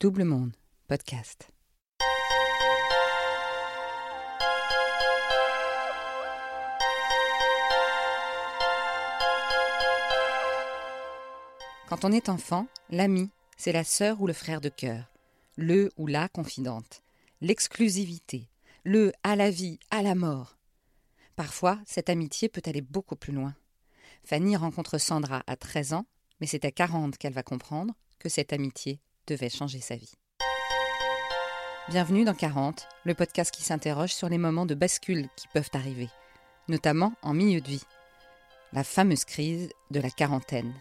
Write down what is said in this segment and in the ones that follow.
Double Monde, podcast. Quand on est enfant, l'ami, c'est la sœur ou le frère de cœur, le ou la confidente, l'exclusivité, le à la vie, à la mort. Parfois, cette amitié peut aller beaucoup plus loin. Fanny rencontre Sandra à 13 ans, mais c'est à 40 qu'elle va comprendre que cette amitié devait changer sa vie. Bienvenue dans 40, le podcast qui s'interroge sur les moments de bascule qui peuvent arriver, notamment en milieu de vie. La fameuse crise de la quarantaine.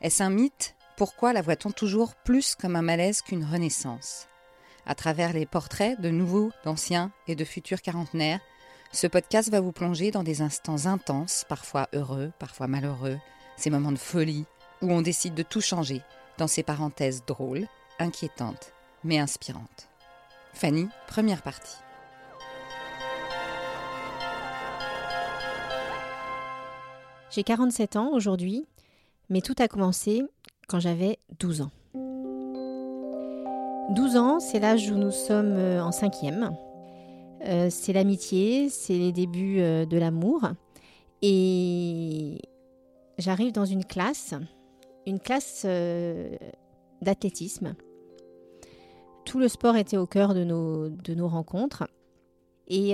Est-ce un mythe? Pourquoi la voit-on toujours plus comme un malaise qu'une renaissance? À travers les portraits de nouveaux, d'anciens et de futurs quarantenaires, ce podcast va vous plonger dans des instants intenses, parfois heureux, parfois malheureux, ces moments de folie où on décide de tout changer dans ces parenthèses drôles, inquiétantes, mais inspirantes. Fanny, première partie. J'ai 47 ans aujourd'hui, mais tout a commencé quand j'avais 12 ans. 12 ans, c'est l'âge où nous sommes euh, en cinquième. Euh, c'est l'amitié, c'est les débuts euh, de l'amour. Et j'arrive dans une classe, une classe d'athlétisme. Tout le sport était au cœur de nos, de nos rencontres. Et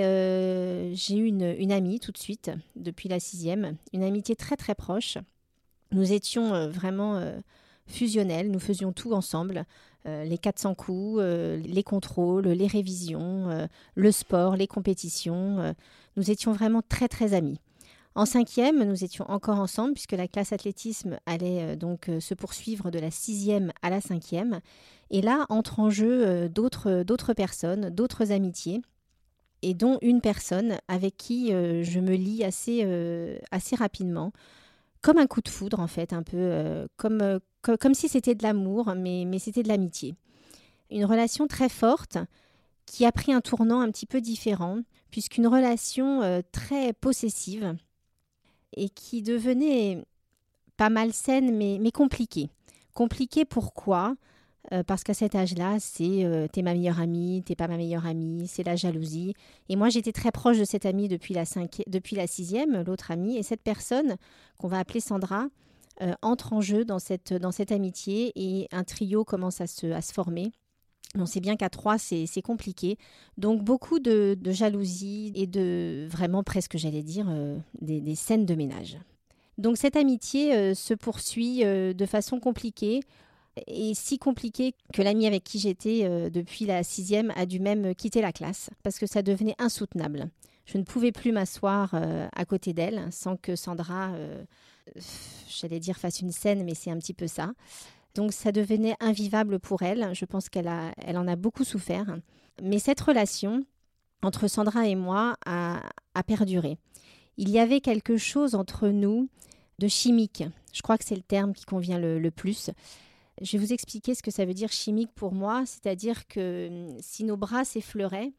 j'ai eu une, une, amie tout de suite, depuis la sixième, une amitié très très proche. Nous étions vraiment fusionnels, nous faisions tout ensemble. Euh, les 400 coups, euh, les contrôles, les révisions, euh, le sport, les compétitions. nous étions vraiment très très amis. En cinquième, nous étions encore ensemble puisque la classe athlétisme allait donc se poursuivre de la sixième à la cinquième. Et là entrent en jeu d'autres, d'autres personnes, d'autres amitiés et dont une personne avec qui je me lie assez, assez rapidement, comme un coup de foudre en fait, un peu comme, comme si c'était de l'amour, mais, mais c'était de l'amitié. Une relation très forte qui a pris un tournant un petit peu différent, puisqu'une relation euh, très possessive et qui devenait pas malsaine, mais, mais compliquée. Compliquée pourquoi? Euh, parce qu'à cet âge-là, c'est euh, t'es ma meilleure amie, t'es pas ma meilleure amie, c'est la jalousie. Et moi, j'étais très proche de cette amie depuis la, depuis la sixième, l'autre amie. Et cette personne, qu'on va appeler Sandra, euh, entre en jeu dans cette, dans cette amitié et un trio commence à se, à se former. On sait bien qu'à trois, c'est compliqué. Donc beaucoup de, jalousie et de vraiment presque, j'allais dire, euh, des, scènes de ménage. Donc cette amitié euh, se poursuit de façon compliquée et si compliquée que l'ami avec qui j'étais depuis la sixième a dû même quitter la classe parce que ça devenait insoutenable. Je ne pouvais plus m'asseoir à côté d'elle sans que Sandra j'allais dire fasse une scène, mais c'est un petit peu ça. Donc ça devenait invivable pour elle. Je pense qu'elle elle en a beaucoup souffert. Mais cette relation entre Sandra et moi a, perduré. Il y avait quelque chose entre nous de chimique. Je crois que c'est le terme qui convient le, plus. Je vais vous expliquer ce que ça veut dire chimique pour moi. C'est-à-dire que hum, si nos bras s'effleuraient,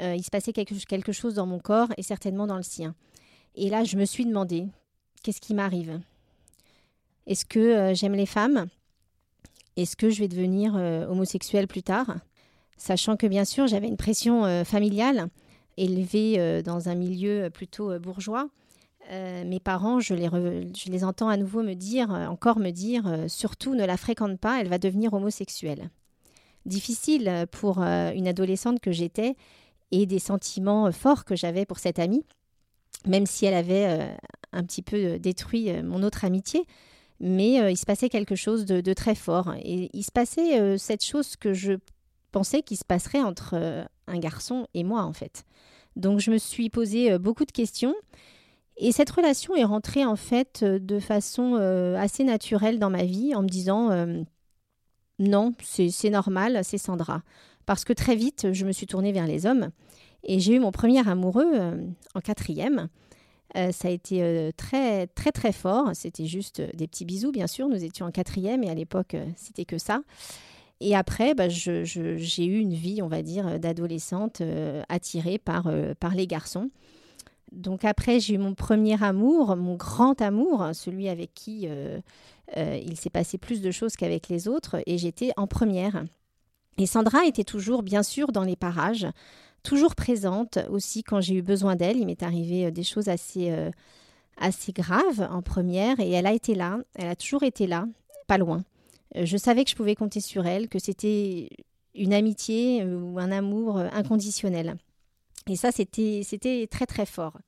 euh, il se passait quelque, quelque chose dans mon corps et certainement dans le sien. Et là, je me suis demandé, qu'est-ce qui m'arrive? Est-ce que euh, j'aime les femmes? Est-ce que je vais devenir euh, homosexuelle plus tard? Sachant que bien sûr, j'avais une pression euh, familiale, élevée dans un milieu plutôt bourgeois. mes parents, je les, entends à nouveau me dire, encore me dire, surtout ne la fréquente pas, elle va devenir homosexuelle. Difficile pour une adolescente que j'étais et des sentiments forts que j'avais pour cette amie même si elle avait euh, un petit peu euh, détruit euh, mon autre amitié. Mais il se passait quelque chose de, très fort. Et il se passait cette chose que je pensais qu'il se passerait entre un garçon et moi, en fait. Donc je me suis posé beaucoup de questions. Et cette relation est rentrée, en fait, de façon assez naturelle dans ma vie, en me disant non, c'est normal, c'est Sandra. Parce que très vite, je me suis tournée vers les hommes. Et j'ai eu mon premier amoureux euh, en quatrième. Euh, ça a été euh, très très très fort. C'était juste des petits bisous, bien sûr. Nous étions en quatrième et à l'époque, c'était que ça. Et après, bah, j'ai eu une vie, on va dire, d'adolescente attirée par les garçons. Donc après, j'ai eu mon premier amour, mon grand amour, celui avec qui il s'est passé plus de choses qu'avec les autres, et j'étais en première. Et Sandra était toujours, bien sûr, dans les parages, toujours présente aussi quand j'ai eu besoin d'elle. Il m'est arrivé euh, des choses assez, euh, assez graves en première et elle a été là, elle a toujours été là, pas loin. Euh, je savais que je pouvais compter sur elle, que c'était une amitié ou un amour inconditionnel. Et ça, c'était très très fort.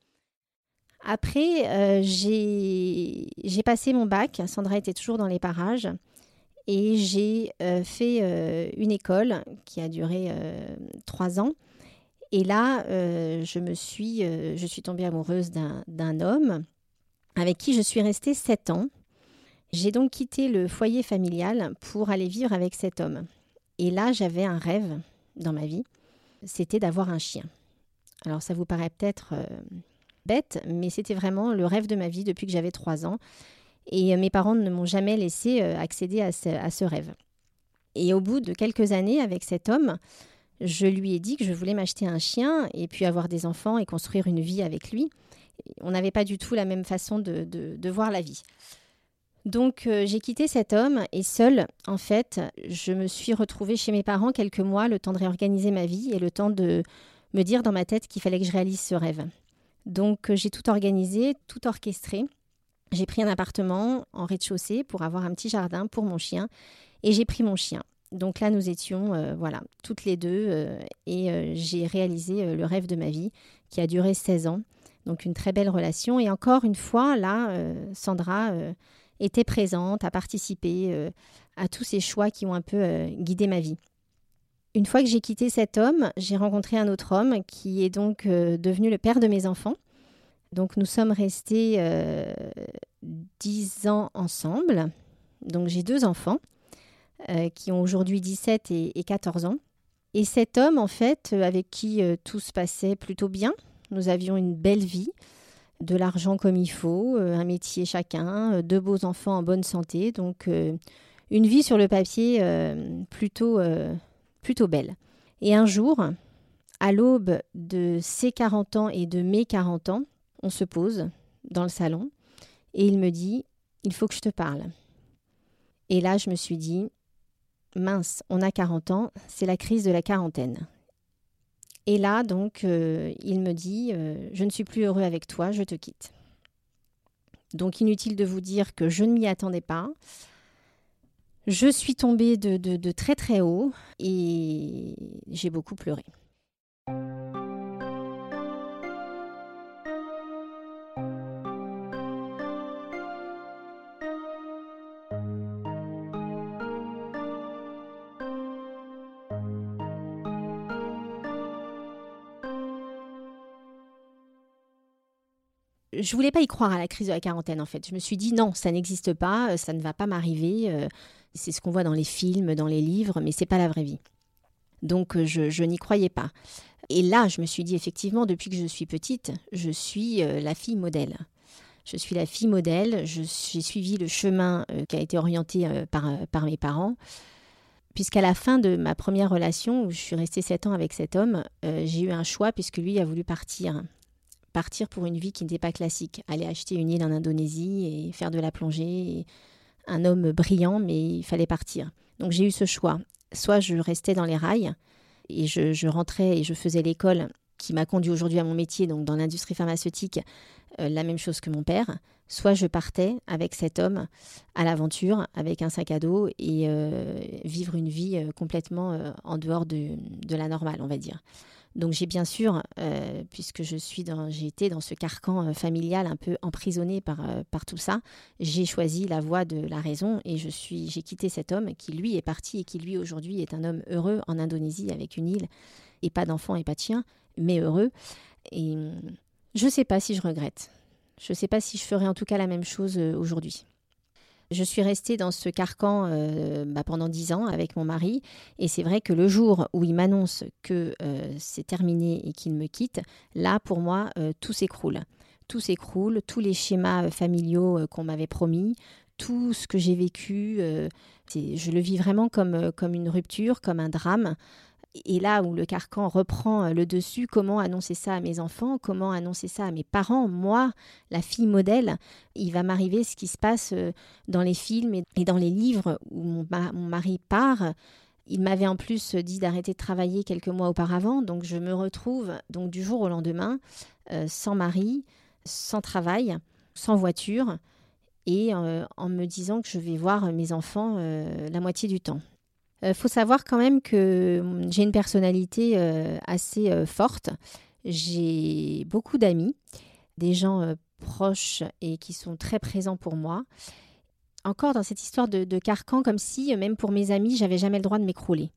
Après, j'ai passé mon bac. Sandra était toujours dans les parages. Et j'ai fait une école qui a duré trois ans et là, euh, je me suis, euh, je suis tombée amoureuse d'un homme avec qui je suis restée sept ans. J'ai donc quitté le foyer familial pour aller vivre avec cet homme. Et là, j'avais un rêve dans ma vie, c'était d'avoir un chien. Alors ça vous paraît peut-être euh, bête, mais c'était vraiment le rêve de ma vie depuis que j'avais trois ans. Et mes parents ne m'ont jamais laissé accéder à ce, rêve. Et au bout de quelques années avec cet homme, je lui ai dit que je voulais m'acheter un chien et puis avoir des enfants et construire une vie avec lui. On n'avait pas du tout la même façon de, voir la vie. Donc euh, j'ai quitté cet homme et seule, en fait, je me suis retrouvée chez mes parents quelques mois, le temps de réorganiser ma vie et le temps de me dire dans ma tête qu'il fallait que je réalise ce rêve. Donc euh, j'ai tout organisé, tout orchestré. J'ai pris un appartement en rez-de-chaussée pour avoir un petit jardin pour mon chien et j'ai pris mon chien. Donc là, nous étions, euh, voilà, toutes les deux, euh, et euh, j'ai réalisé le rêve de ma vie, qui a duré 16 ans. Donc une très belle relation. Et encore une fois, là, Sandra était présente, a participé à tous ces choix qui ont un peu guidé ma vie. Une fois que j'ai quitté cet homme, j'ai rencontré un autre homme qui est donc devenu le père de mes enfants. Donc nous sommes restés dix ans ensemble. Donc j'ai deux enfants. Euh, qui ont aujourd'hui 17 et, 14 ans. Et cet homme, en fait, euh, avec qui euh, tout se passait plutôt bien, nous avions une belle vie, de l'argent comme il faut, un métier chacun, deux beaux enfants en bonne santé, donc une vie sur le papier plutôt, plutôt belle. Et un jour, à l'aube de ses 40 ans et de mes 40 ans, on se pose dans le salon et il me dit, il faut que je te parle. Et là, je me suis dit, mince, on a 40 ans, c'est la crise de la quarantaine. Et là, donc, euh, il me dit, euh, je ne suis plus heureux avec toi, je te quitte. Donc, inutile de vous dire que je ne m'y attendais pas. Je suis tombée de très très haut et j'ai beaucoup pleuré. Je voulais pas y croire à la crise de la quarantaine en fait. Je me suis dit non, ça n'existe pas, euh, ça ne va pas m'arriver. Euh, c'est ce qu'on voit dans les films, dans les livres, mais c'est pas la vraie vie. Donc euh, je, n'y croyais pas. Et là, je me suis dit effectivement, depuis que je suis petite, je suis la fille modèle. Je suis la fille modèle. J'ai suivi le chemin qui a été orienté par, par mes parents. Puisqu'à la fin de ma première relation, où je suis restée sept ans avec cet homme, j'ai eu un choix puisque lui a voulu partir partir pour une vie qui n'était pas classique, aller acheter une île en Indonésie et faire de la plongée. un homme brillant, mais il fallait partir. Donc j'ai eu ce choix. Soit je restais dans les rails et je, rentrais et je faisais l'école qui m'a conduit aujourd'hui à mon métier, donc dans l'industrie pharmaceutique, euh, la même chose que mon père. Soit je partais avec cet homme à l'aventure, avec un sac à dos et euh, vivre une vie euh, complètement en dehors de, de la normale, on va dire. Donc j'ai bien sûr, euh, puisque je suis dans, j'ai été dans ce carcan euh, familial un peu emprisonné par, euh, par tout ça, j'ai choisi la voie de la raison et je j'ai quitté cet homme qui lui est parti et qui lui aujourd'hui est un homme heureux en Indonésie avec une île et pas d'enfants et pas de chiens, mais heureux. Et je ne sais pas si je regrette. Je ne sais pas si je ferai en tout cas la même chose aujourd'hui. Je suis restée dans ce carcan euh, bah, pendant dix ans avec mon mari. Et c'est vrai que le jour où il m'annonce que euh, c'est terminé et qu'il me quitte, là, pour moi, euh, tout s'écroule. Tout s'écroule, tous les schémas familiaux qu'on m'avait promis, tout ce que j'ai vécu, je le vis vraiment comme, comme une rupture, comme un drame et là où le carcan reprend euh, le dessus, comment annoncer ça à mes enfants, comment annoncer ça à mes parents, moi, la fille modèle, il va m'arriver ce qui se passe euh, dans les films et dans les livres où mon, mari part Il m'avait en plus dit d'arrêter de travailler quelques mois auparavant, donc je me retrouve donc du jour au lendemain sans mari, sans travail, sans voiture et en me disant que je vais voir mes enfants la moitié du temps. Il faut savoir quand même que hum, j'ai une personnalité assez forte. J'ai beaucoup d'amis, des gens proches et qui sont très présents pour moi. Encore dans cette histoire de, carcan, comme si, même pour mes amis, j'avais jamais le droit de m'écrouler.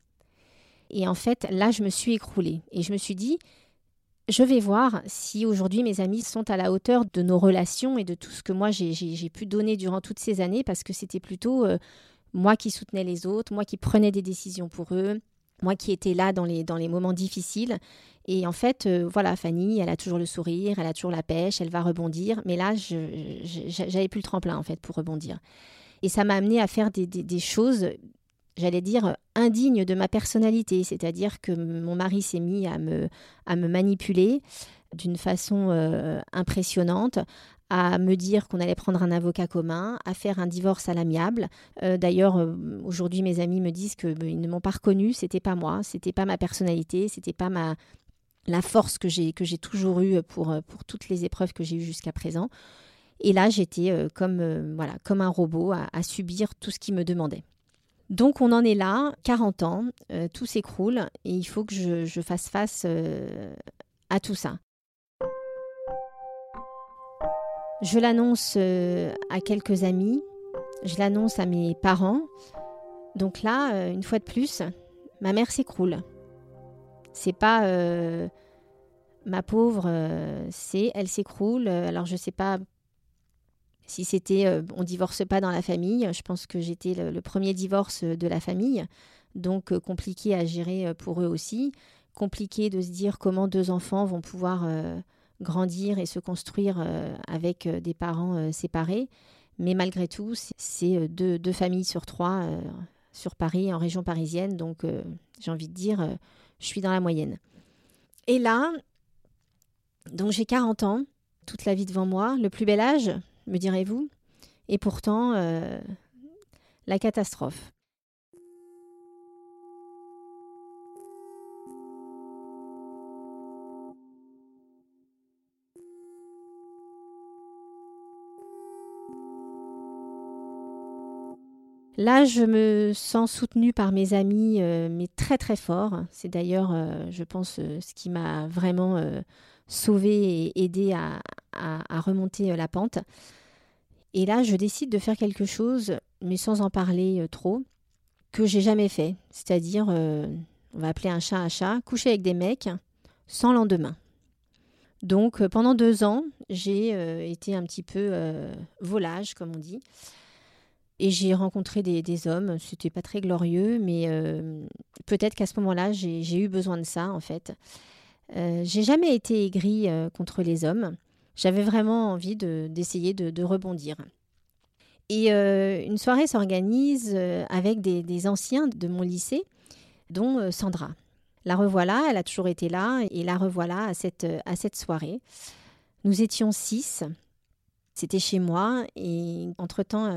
Et en fait, là, je me suis écroulée. Et je me suis dit, je vais voir si aujourd'hui mes amis sont à la hauteur de nos relations et de tout ce que moi j'ai pu donner durant toutes ces années, parce que c'était plutôt euh, moi qui soutenais les autres, moi qui prenais des décisions pour eux, moi qui étais là dans les, dans les moments difficiles. Et en fait, euh, voilà, Fanny, elle a toujours le sourire, elle a toujours la pêche, elle va rebondir. Mais là, j'avais plus le tremplin, en fait, pour rebondir. Et ça m'a amené à faire des, des, choses, j'allais dire, indignes de ma personnalité. C'est-à-dire que mon mari s'est mis à me, à me manipuler d'une façon euh, impressionnante, à me dire qu'on allait prendre un avocat commun, à faire un divorce à l'amiable. Euh, d'ailleurs, aujourd'hui, mes amis me disent qu'ils ne m'ont pas reconnu, c'était pas moi, c'était pas ma personnalité, c'était pas ma, la force que j'ai que j'ai toujours eue pour, euh, pour toutes les épreuves que j'ai eues jusqu'à présent. Et là, j'étais euh, comme, euh, voilà, comme un robot à, subir tout ce qui me demandait. Donc on en est là, 40 ans, tout s'écroule et il faut que je fasse face à tout ça. Je l'annonce à quelques amis, je l'annonce à mes parents. Donc là, une fois de plus, ma mère s'écroule. C'est pas euh, ma pauvre, euh, c'est elle s'écroule. Alors je sais pas si c'était euh, on divorce pas dans la famille. Je pense que j'étais le, premier divorce de la famille, donc compliqué à gérer pour eux aussi. Compliqué de se dire comment deux enfants vont pouvoir grandir et se construire avec des parents séparés. Mais malgré tout, c'est deux, familles sur trois sur Paris, en région parisienne. Donc j'ai envie de dire je suis dans la moyenne. Et là, donc j'ai 40 ans, toute la vie devant moi, le plus bel âge, me direz-vous, et pourtant euh, la catastrophe. Là, je me sens soutenue par mes amis, euh, mais très très fort. C'est d'ailleurs, euh, je pense, euh, ce qui m'a vraiment sauvée et aidée à, remonter la pente. Et là, je décide de faire quelque chose, mais sans en parler trop, que j'ai jamais fait. C'est-à-dire, on va appeler un chat un chat, coucher avec des mecs sans lendemain. Donc, pendant deux ans, j'ai été un petit peu volage, comme on dit. Et j'ai rencontré des, des hommes, c'était pas très glorieux, mais euh, peut-être qu'à ce moment-là, j'ai eu besoin de ça, en fait. Euh, j'ai jamais été aigrie euh, contre les hommes. J'avais vraiment envie d'essayer de, rebondir. Et une soirée s'organise avec des, des, anciens de mon lycée, dont Sandra. La revoilà, elle a toujours été là, et la revoilà à cette soirée. Nous étions six. C'était chez moi, et entre-temps,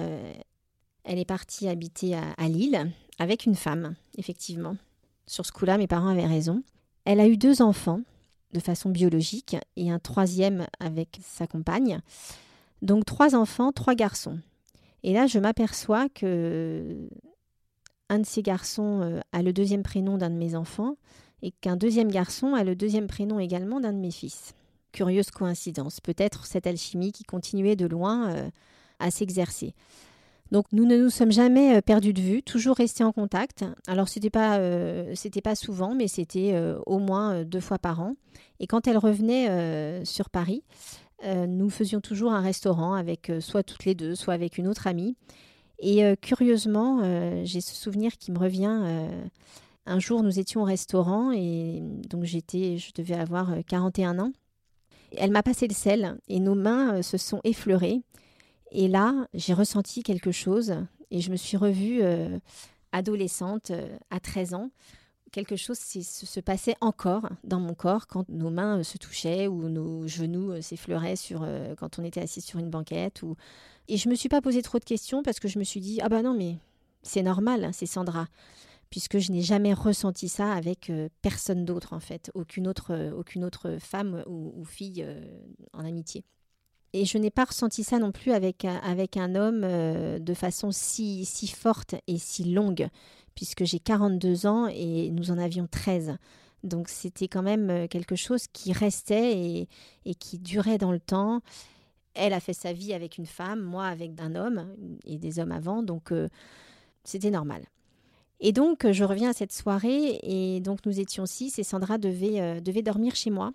elle est partie habiter à, Lille avec une femme, effectivement. Sur ce coup-là, mes parents avaient raison. Elle a eu deux enfants de façon biologique et un troisième avec sa compagne. Donc trois enfants, trois garçons. Et là, je m'aperçois que un de ces garçons euh, a le deuxième prénom d'un de mes enfants et qu'un deuxième garçon a le deuxième prénom également d'un de mes fils. Curieuse coïncidence, peut-être cette alchimie qui continuait de loin euh, à s'exercer. Donc nous ne nous sommes jamais euh, perdus de vue, toujours restés en contact. Alors c'était pas euh, pas souvent, mais c'était euh, au moins deux fois par an. Et quand elle revenait sur Paris, nous faisions toujours un restaurant avec soit toutes les deux, soit avec une autre amie. Et curieusement, j'ai ce souvenir qui me revient. un jour, nous étions au restaurant et donc j'étais, je devais avoir 41 ans. Elle m'a passé le sel et nos mains se sont effleurées. Et là, j'ai ressenti quelque chose et je me suis revue euh, adolescente euh, à 13 ans. Quelque chose se passait encore dans mon corps quand nos mains euh, se touchaient ou nos genoux s'effleuraient sur, quand on était assis sur une banquette. Ou... Et je ne me suis pas posé trop de questions parce que je me suis dit, ah ben non, mais c'est normal, hein, c'est Sandra. puisque je n'ai jamais ressenti ça avec personne d'autre en fait, aucune autre, aucune autre femme ou, fille en amitié. Et je n'ai pas ressenti ça non plus avec, avec un homme de façon si, si forte et si longue, puisque j'ai 42 ans et nous en avions 13. Donc c'était quand même quelque chose qui restait et, et, qui durait dans le temps. Elle a fait sa vie avec une femme, moi avec un homme et des hommes avant, donc c'était normal. Et donc, je reviens à cette soirée, et donc nous étions six, et Sandra devait, euh, devait dormir chez moi,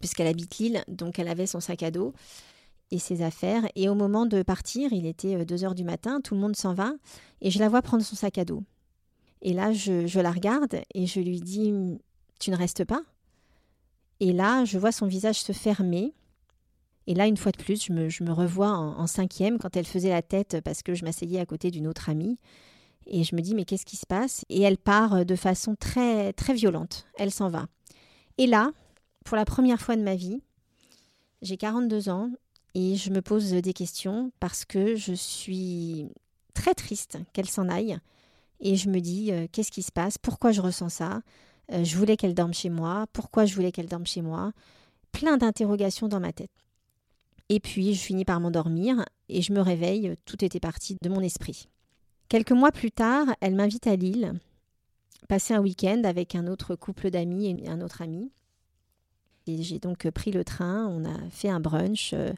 puisqu'elle habite Lille, donc elle avait son sac à dos et ses affaires. Et au moment de partir, il était 2 euh, heures du matin, tout le monde s'en va, et je la vois prendre son sac à dos. Et là, je, la regarde, et je lui dis, tu ne restes pas? Et là, je vois son visage se fermer. Et là, une fois de plus, je me, revois en, en cinquième quand elle faisait la tête parce que je m'asseyais à côté d'une autre amie. Et je me dis, mais qu'est-ce qui se passe? Et elle part euh, de façon très, très violente. Elle s'en va. Et là, pour la première fois de ma vie, j'ai 42 ans et je me pose des questions parce que je suis très triste qu'elle s'en aille. Et je me dis, euh, qu'est-ce qui se passe? Pourquoi je ressens ça? Euh, Je voulais qu'elle dorme chez moi. Pourquoi je voulais qu'elle dorme chez moi? Plein d'interrogations dans ma tête. Et puis, je finis par m'endormir et je me réveille. Tout était parti de mon esprit. Quelques mois plus tard, elle m'invite à Lille, passer un week-end avec un autre couple d'amis et un autre ami. J'ai donc pris le train, on a fait un brunch. Euh,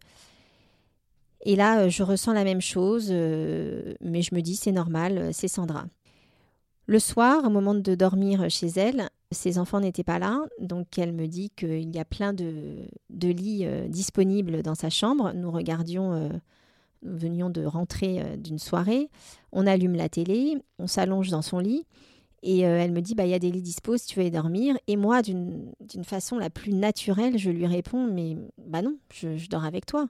et là, euh, je ressens la même chose, euh, mais je me dis, c'est normal, c'est Sandra. Le soir, au moment de dormir chez elle, ses enfants n'étaient pas là, donc elle me dit qu'il y a plein de, lits disponibles dans sa chambre. Nous regardions nous venions de rentrer euh, d'une soirée, on allume la télé, on s'allonge dans son lit et euh, elle me dit bah il y a des lits tu veux y dormir et moi d'une façon la plus naturelle je lui réponds mais bah non je, dors avec toi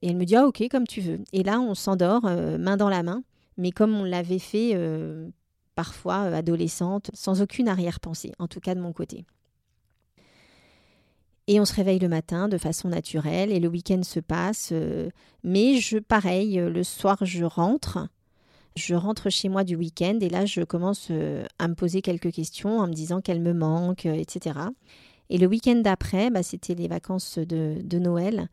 et elle me dit ah ok comme tu veux et là on s'endort euh, main dans la main mais comme on l'avait fait parfois adolescente sans aucune arrière-pensée en tout cas de mon côté et on se réveille le matin de façon naturelle et le week-end se passe. Euh, mais je, pareil, euh, le soir, je rentre. Je rentre chez moi du week-end et là, je commence euh, à me poser quelques questions en me disant qu'elle me manque, etc. Et le week-end d'après, bah, c'était les vacances de, de Noël.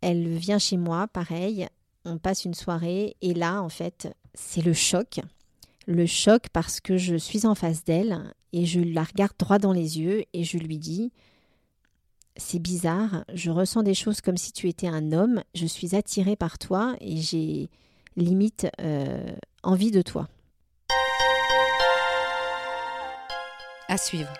Elle vient chez moi, pareil. On passe une soirée et là, en fait, c'est le choc. Le choc parce que je suis en face d'elle et je la regarde droit dans les yeux et je lui dis c'est bizarre, je ressens des choses comme si tu étais un homme, je suis attirée par toi et j'ai limite euh, envie de toi. À suivre.